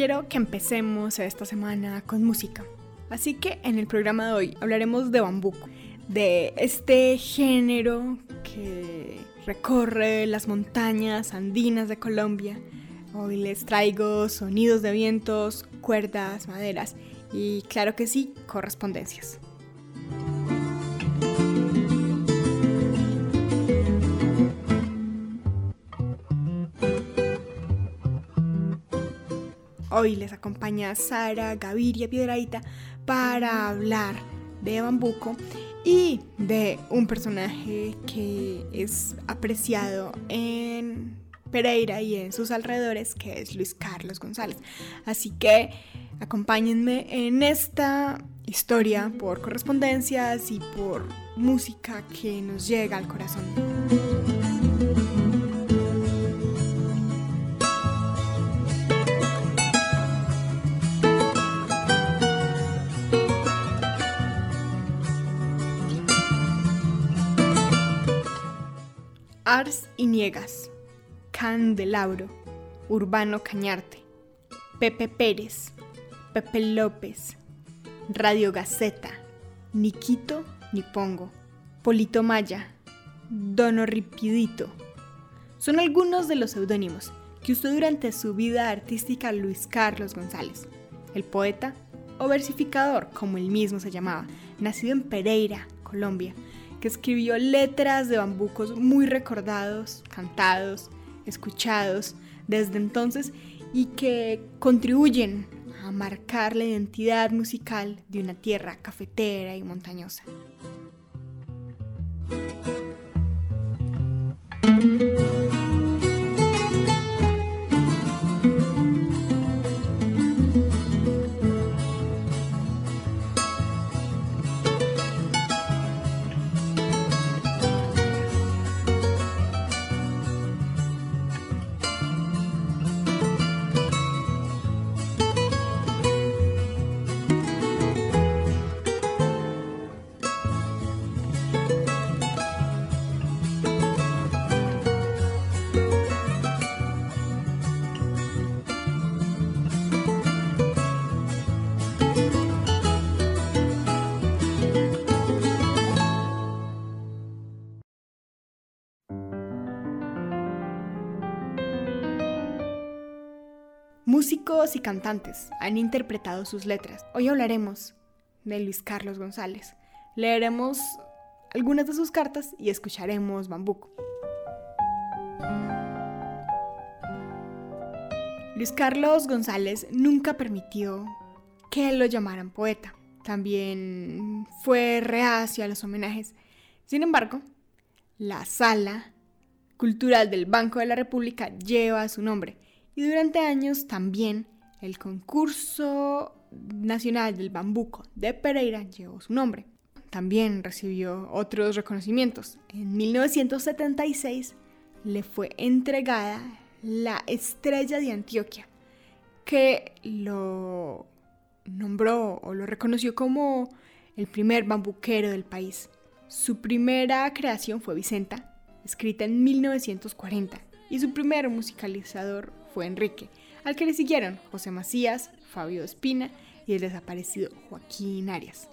quiero que empecemos esta semana con música. Así que en el programa de hoy hablaremos de bambuco, de este género que recorre las montañas andinas de Colombia. Hoy les traigo sonidos de vientos, cuerdas, maderas y claro que sí, correspondencias. Hoy les acompaña Sara Gaviria Piedraita para hablar de Bambuco y de un personaje que es apreciado en Pereira y en sus alrededores, que es Luis Carlos González. Así que acompáñenme en esta historia por correspondencias y por música que nos llega al corazón. Ars y Niegas, Candelabro, Urbano Cañarte, Pepe Pérez, Pepe López, Radio Gaceta, Niquito Nipongo, Polito Maya, Dono Ripidito. Son algunos de los seudónimos que usó durante su vida artística Luis Carlos González, el poeta o versificador, como él mismo se llamaba, nacido en Pereira, Colombia, que escribió letras de bambucos muy recordados, cantados, escuchados desde entonces y que contribuyen a marcar la identidad musical de una tierra cafetera y montañosa. Músicos y cantantes han interpretado sus letras. Hoy hablaremos de Luis Carlos González. Leeremos algunas de sus cartas y escucharemos Bambuco. Luis Carlos González nunca permitió que lo llamaran poeta. También fue reacio a los homenajes. Sin embargo, la sala cultural del Banco de la República lleva su nombre y durante años también el concurso nacional del bambuco de Pereira llevó su nombre. También recibió otros reconocimientos. En 1976 le fue entregada la Estrella de Antioquia, que lo nombró o lo reconoció como el primer bambuquero del país. Su primera creación fue Vicenta, escrita en 1940, y su primer musicalizador fue Enrique, al que le siguieron José Macías, Fabio Espina y el desaparecido Joaquín Arias.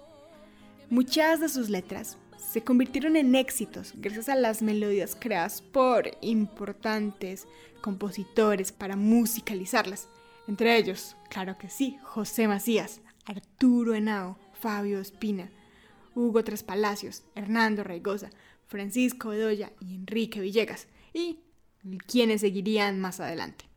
Muchas de sus letras se convirtieron en éxitos gracias a las melodías creadas por importantes compositores para musicalizarlas. Entre ellos, claro que sí, José Macías, Arturo Henao, Fabio Espina, Hugo Tres Palacios, Hernando Raigosa, Francisco Bedoya y Enrique Villegas, y quienes seguirían más adelante.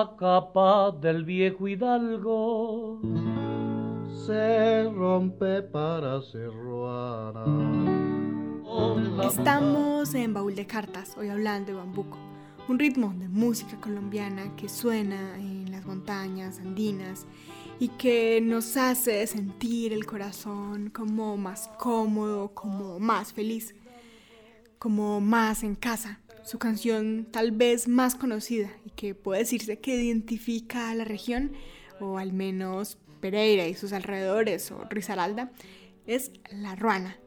La capa del viejo hidalgo se rompe para cerrar. Estamos en Baúl de Cartas, hoy hablando de bambuco, un ritmo de música colombiana que suena en las montañas andinas y que nos hace sentir el corazón como más cómodo, como más feliz, como más en casa. Su canción tal vez más conocida y que puede decirse que identifica a la región o al menos Pereira y sus alrededores o Risaralda es la ruana.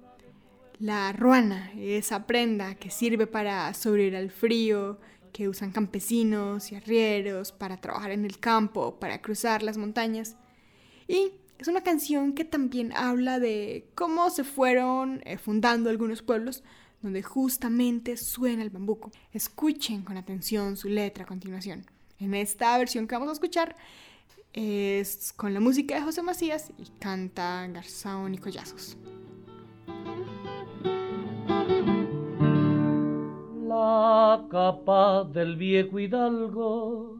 La ruana, esa prenda que sirve para sobrevivir al frío, que usan campesinos y arrieros para trabajar en el campo, para cruzar las montañas. Y es una canción que también habla de cómo se fueron eh, fundando algunos pueblos donde justamente suena el bambuco. Escuchen con atención su letra a continuación. En esta versión que vamos a escuchar es con la música de José Macías y canta Garzón y Collazos. La capa del viejo hidalgo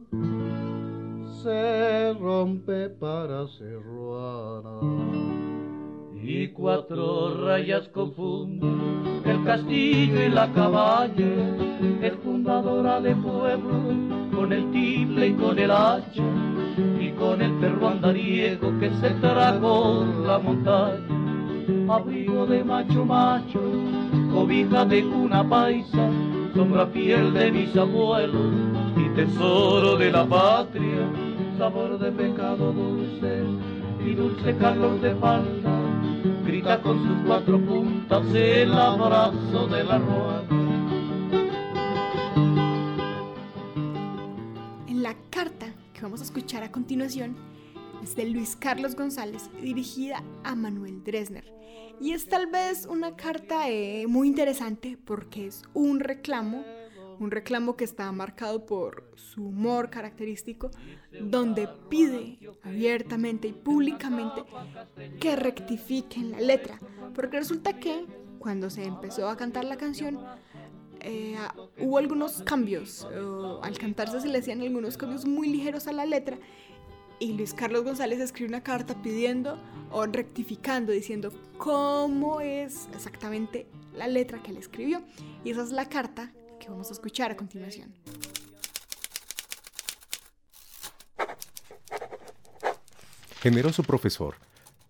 se rompe para ser ruana y cuatro rayas confunden el castillo y la cabaña, es fundadora de pueblo con el tiple y con el hacha y con el perro andariego que se tragó la montaña. Abrigo de macho macho, cobija de cuna paisa, sombra piel de mis abuelos y tesoro de la patria, sabor de pecado dulce y dulce calor de falta, grita con sus cuatro puntas el abrazo de la ruana vamos a escuchar a continuación es de Luis Carlos González, dirigida a Manuel Dresner. Y es tal vez una carta eh, muy interesante porque es un reclamo, un reclamo que está marcado por su humor característico, donde pide abiertamente y públicamente que rectifiquen la letra. Porque resulta que cuando se empezó a cantar la canción, eh, hubo algunos cambios. al cantarse se le hacían algunos cambios muy ligeros a la letra. Y Luis Carlos González escribe una carta pidiendo o rectificando, diciendo cómo es exactamente la letra que él escribió. Y esa es la carta que vamos a escuchar a continuación. Generoso profesor,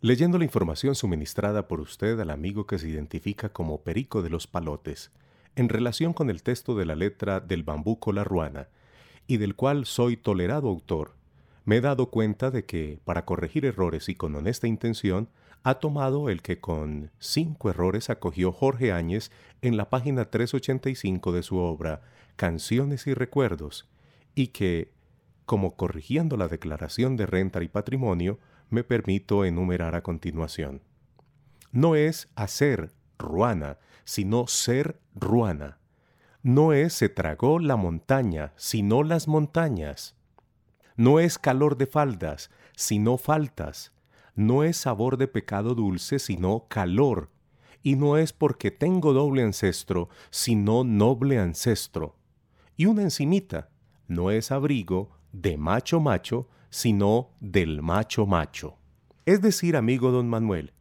leyendo la información suministrada por usted al amigo que se identifica como Perico de los Palotes, en relación con el texto de la letra del bambuco la ruana, y del cual soy tolerado autor, me he dado cuenta de que, para corregir errores y con honesta intención, ha tomado el que con cinco errores acogió Jorge Áñez en la página 385 de su obra Canciones y Recuerdos, y que, como corrigiendo la declaración de renta y patrimonio, me permito enumerar a continuación. No es hacer ruana, sino ser ruana. No es se tragó la montaña, sino las montañas. No es calor de faldas, sino faltas. No es sabor de pecado dulce, sino calor. Y no es porque tengo doble ancestro, sino noble ancestro. Y una encimita, no es abrigo de macho macho, sino del macho macho. Es decir, amigo don Manuel,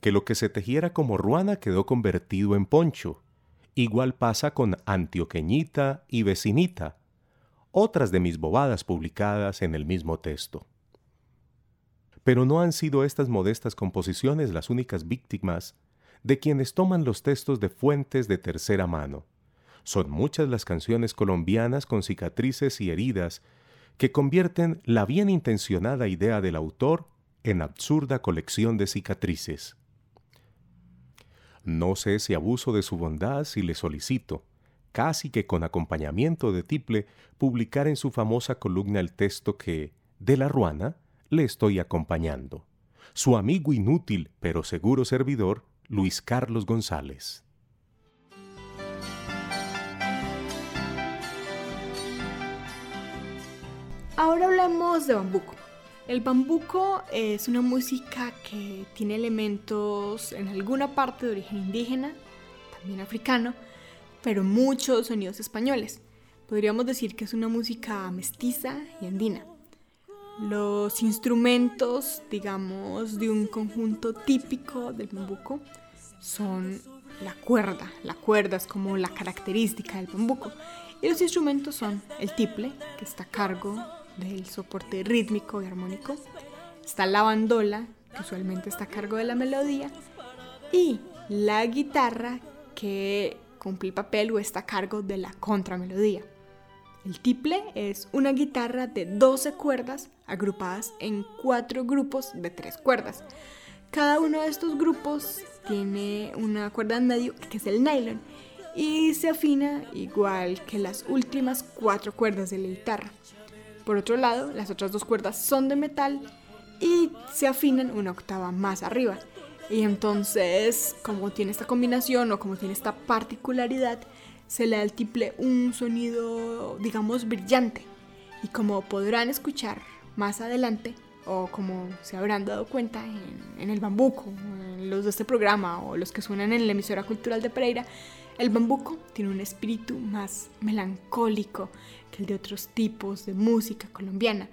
que lo que se tejiera como ruana quedó convertido en poncho. Igual pasa con antioqueñita y vecinita, otras de mis bobadas publicadas en el mismo texto. Pero no han sido estas modestas composiciones las únicas víctimas de quienes toman los textos de fuentes de tercera mano. Son muchas las canciones colombianas con cicatrices y heridas que convierten la bien intencionada idea del autor en absurda colección de cicatrices. No sé si abuso de su bondad si le solicito, casi que con acompañamiento de tiple, publicar en su famosa columna el texto que, de la ruana, le estoy acompañando. Su amigo inútil pero seguro servidor, Luis Carlos González. Ahora hablamos de bambuco. El bambuco es una música que tiene elementos en alguna parte de origen indígena, también africano, pero muchos sonidos españoles. Podríamos decir que es una música mestiza y andina. Los instrumentos, digamos, de un conjunto típico del bambuco son la cuerda. La cuerda es como la característica del bambuco. Y los instrumentos son el tiple, que está a cargo del soporte rítmico y armónico. Está la bandola, que usualmente está a cargo de la melodía. Y la guitarra, que cumple el papel o está a cargo de la contramelodía. El tiple es una guitarra de 12 cuerdas agrupadas en cuatro grupos de tres cuerdas. Cada uno de estos grupos tiene una cuerda en medio que es el nylon y se afina igual que las últimas cuatro cuerdas de la guitarra. Por otro lado, las otras dos cuerdas son de metal y se afinan una octava más arriba. Y entonces, como tiene esta combinación o como tiene esta particularidad, se le da al tiple un sonido, digamos, brillante. Y como podrán escuchar más adelante, o como se habrán dado cuenta en, en el bambuco, los de este programa o los que suenan en la emisora cultural de Pereira, el bambuco tiene un espíritu más melancólico que el de otros tipos de música colombiana.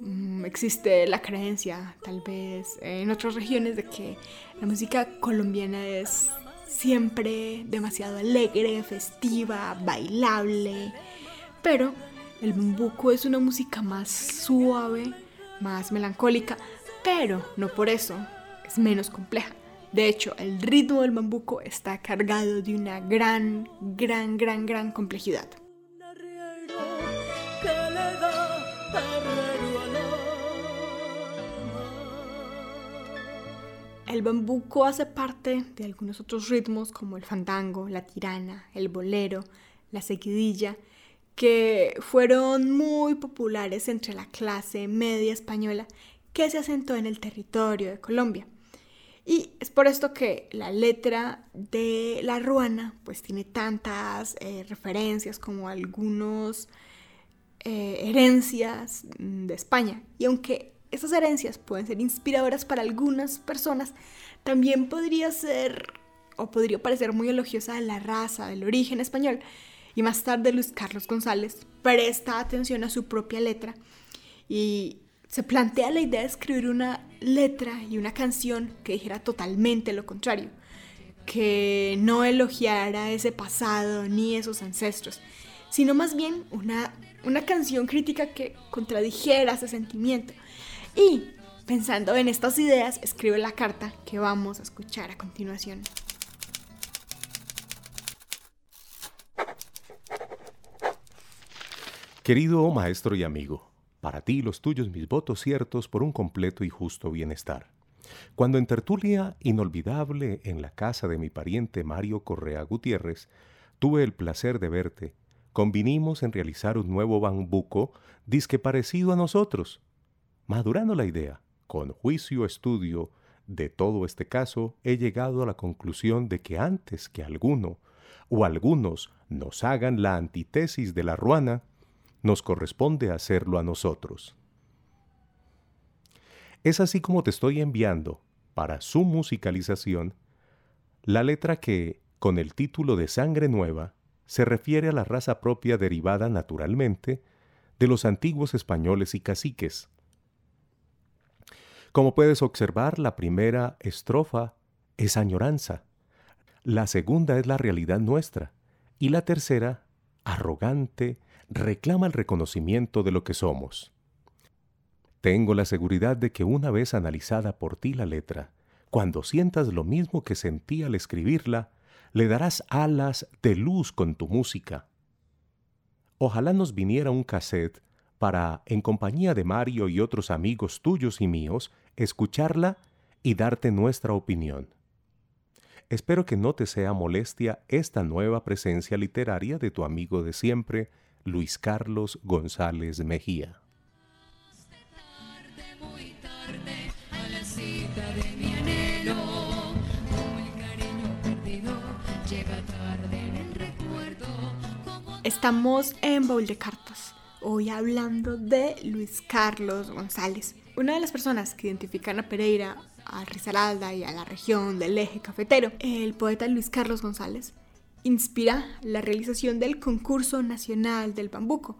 Mm, existe la creencia, tal vez en otras regiones, de que la música colombiana es siempre demasiado alegre, festiva, bailable, pero el bambuco es una música más suave, más melancólica, pero no por eso es menos compleja. De hecho, el ritmo del bambuco está cargado de una gran, gran, gran, gran complejidad. El bambuco hace parte de algunos otros ritmos como el fandango, la tirana, el bolero, la seguidilla, que fueron muy populares entre la clase media española que se asentó en el territorio de Colombia. Y es por esto que la letra de La Ruana pues tiene tantas eh, referencias como algunos eh, herencias de España. Y aunque esas herencias pueden ser inspiradoras para algunas personas, también podría ser o podría parecer muy elogiosa de la raza, del origen español. Y más tarde Luis Carlos González presta atención a su propia letra y se plantea la idea de escribir una letra y una canción que dijera totalmente lo contrario, que no elogiara ese pasado ni esos ancestros, sino más bien una, una canción crítica que contradijera ese sentimiento. Y pensando en estas ideas, escribe la carta que vamos a escuchar a continuación. Querido maestro y amigo, para ti los tuyos mis votos ciertos por un completo y justo bienestar. Cuando en tertulia inolvidable en la casa de mi pariente Mario Correa Gutiérrez, tuve el placer de verte, convinimos en realizar un nuevo bambuco disque parecido a nosotros. Madurando la idea, con juicio estudio de todo este caso, he llegado a la conclusión de que antes que alguno o algunos nos hagan la antítesis de la ruana, nos corresponde hacerlo a nosotros. Es así como te estoy enviando, para su musicalización, la letra que, con el título de Sangre Nueva, se refiere a la raza propia derivada naturalmente de los antiguos españoles y caciques. Como puedes observar, la primera estrofa es añoranza, la segunda es la realidad nuestra y la tercera, arrogante, reclama el reconocimiento de lo que somos. Tengo la seguridad de que una vez analizada por ti la letra, cuando sientas lo mismo que sentí al escribirla, le darás alas de luz con tu música. Ojalá nos viniera un cassette para, en compañía de Mario y otros amigos tuyos y míos, escucharla y darte nuestra opinión. Espero que no te sea molestia esta nueva presencia literaria de tu amigo de siempre, Luis Carlos González Mejía. Estamos en Bowl de Cartas, hoy hablando de Luis Carlos González, una de las personas que identifican a Pereira, a Risaralda y a la región del eje cafetero. El poeta Luis Carlos González inspira la realización del concurso nacional del bambuco.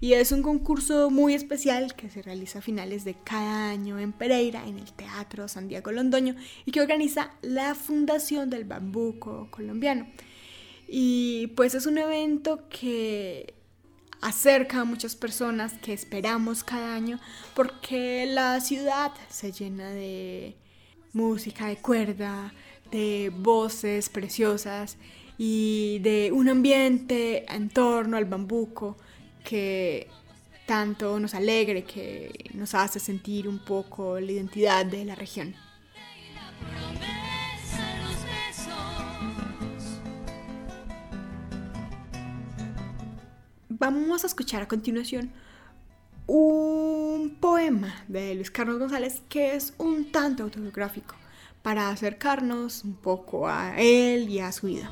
Y es un concurso muy especial que se realiza a finales de cada año en Pereira, en el Teatro San Diego Londoño, y que organiza la Fundación del Bambuco Colombiano. Y pues es un evento que acerca a muchas personas que esperamos cada año porque la ciudad se llena de música de cuerda, de voces preciosas y de un ambiente en torno al bambuco que tanto nos alegre, que nos hace sentir un poco la identidad de la región. Vamos a escuchar a continuación un poema de Luis Carlos González que es un tanto autobiográfico para acercarnos un poco a él y a su vida.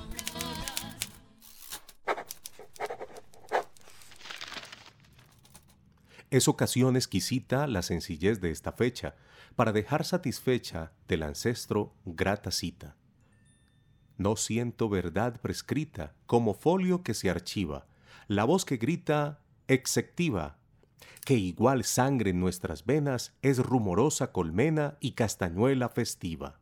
Es ocasión exquisita la sencillez de esta fecha para dejar satisfecha del ancestro grata cita. No siento verdad prescrita como folio que se archiva, la voz que grita exectiva, que igual sangre en nuestras venas es rumorosa colmena y castañuela festiva.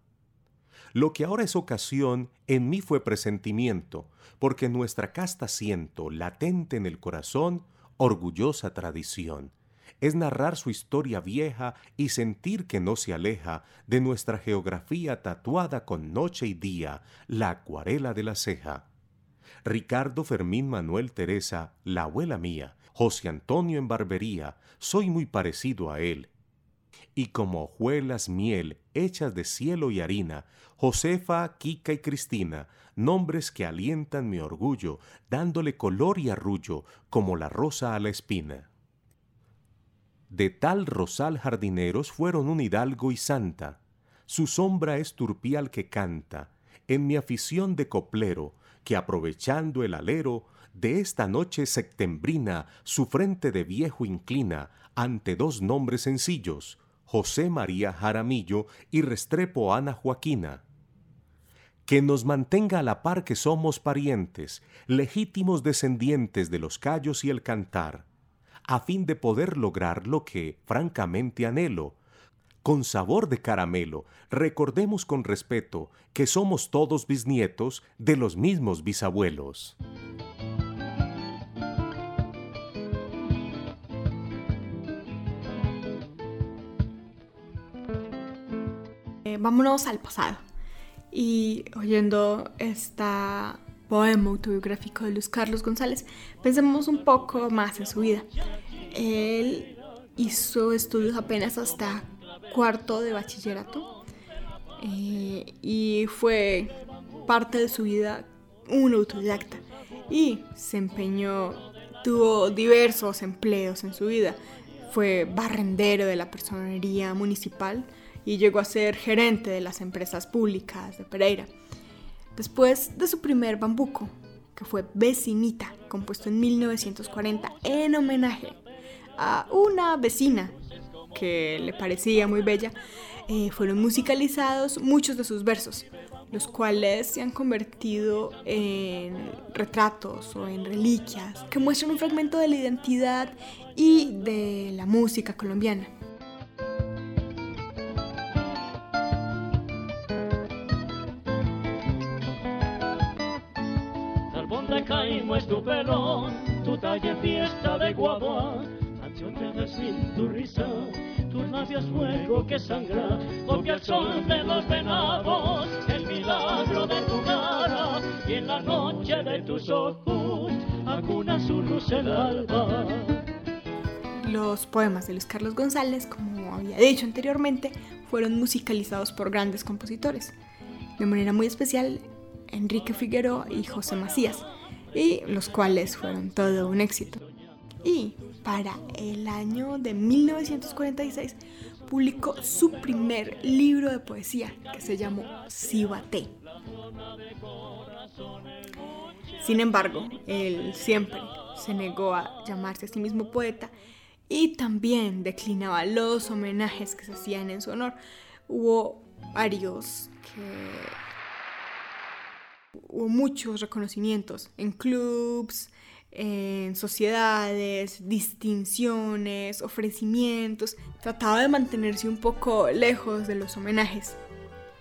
Lo que ahora es ocasión en mí fue presentimiento, porque nuestra casta siento, latente en el corazón, orgullosa tradición. Es narrar su historia vieja y sentir que no se aleja de nuestra geografía tatuada con noche y día, la acuarela de la ceja. Ricardo Fermín Manuel Teresa, la abuela mía, José Antonio en barbería, soy muy parecido a él. Y como hojuelas miel hechas de cielo y harina, Josefa, Kika y Cristina, nombres que alientan mi orgullo, dándole color y arrullo como la rosa a la espina. De tal rosal jardineros fueron un hidalgo y santa, su sombra es turpial que canta, en mi afición de coplero, que aprovechando el alero de esta noche septembrina, su frente de viejo inclina ante dos nombres sencillos, José María Jaramillo y Restrepo Ana Joaquina. Que nos mantenga a la par que somos parientes, legítimos descendientes de los callos y el cantar, a fin de poder lograr lo que, francamente, anhelo, con sabor de caramelo, recordemos con respeto que somos todos bisnietos de los mismos bisabuelos. Eh, vámonos al pasado. Y oyendo esta poema autobiográfico de Luis Carlos González, pensemos un poco más en su vida. Él hizo estudios apenas hasta cuarto de bachillerato eh, y fue parte de su vida un autodidacta y se empeñó, tuvo diversos empleos en su vida. Fue barrendero de la personería municipal y llegó a ser gerente de las empresas públicas de Pereira. Después de su primer bambuco, que fue Vecinita, compuesto en 1940 en homenaje a una vecina que le parecía muy bella, eh, fueron musicalizados muchos de sus versos, los cuales se han convertido en retratos o en reliquias que muestran un fragmento de la identidad y de la música colombiana. Sin tu fuego que sangra, sol de los venados, el milagro de tu cara, y en la noche de tus ojos, su luz el alba. Los poemas de Luis Carlos González, como había dicho anteriormente, fueron musicalizados por grandes compositores, de manera muy especial Enrique Figueroa y José Macías, y los cuales fueron todo un éxito. Y para el año de 1946 publicó su primer libro de poesía que se llamó Cibate. Sin embargo, él siempre se negó a llamarse a sí mismo poeta y también declinaba los homenajes que se hacían en su honor. Hubo varios que hubo muchos reconocimientos en clubs, en sociedades, distinciones, ofrecimientos, trataba de mantenerse un poco lejos de los homenajes.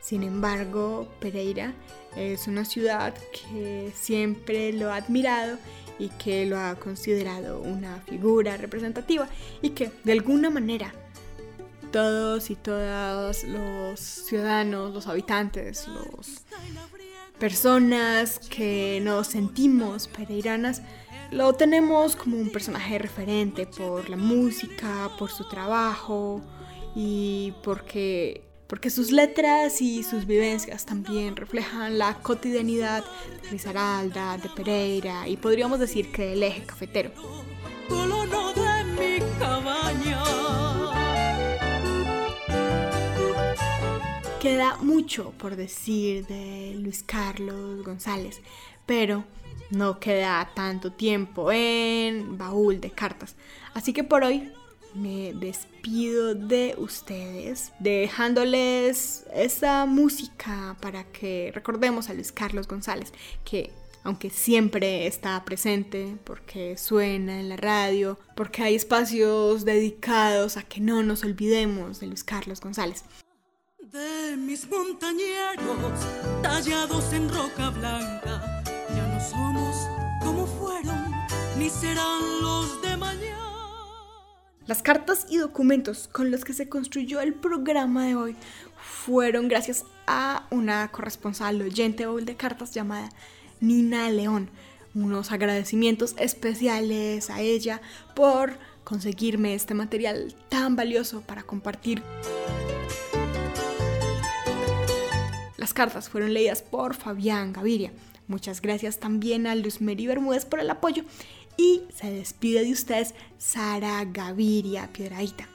Sin embargo, Pereira es una ciudad que siempre lo ha admirado y que lo ha considerado una figura representativa y que de alguna manera todos y todas los ciudadanos, los habitantes, las personas que nos sentimos pereiranas, Lo tenemos como un personaje referente por la música, por su trabajo y porque, porque sus letras y sus vivencias también reflejan la cotidianidad de Risaralda, de Pereira y podríamos decir que del eje cafetero. Queda mucho por decir de Luis Carlos González, pero no queda tanto tiempo en baúl de cartas. Así que por hoy me despido de ustedes, dejándoles esta música para que recordemos a Luis Carlos González, que aunque siempre está presente, porque suena en la radio, porque hay espacios dedicados a que no nos olvidemos de Luis Carlos González. De mis montañeros tallados en roca blanca, ni serán los de mañana. Las cartas y documentos con los que se construyó el programa de hoy fueron gracias a una corresponsal oyente de cartas llamada Nina León. Unos agradecimientos especiales a ella por conseguirme este material tan valioso para compartir. Las cartas fueron leídas por Fabián Gaviria. Muchas gracias también a Luz Meri Bermúdez por el apoyo y se despide de ustedes Sara Gaviria Piedraíta.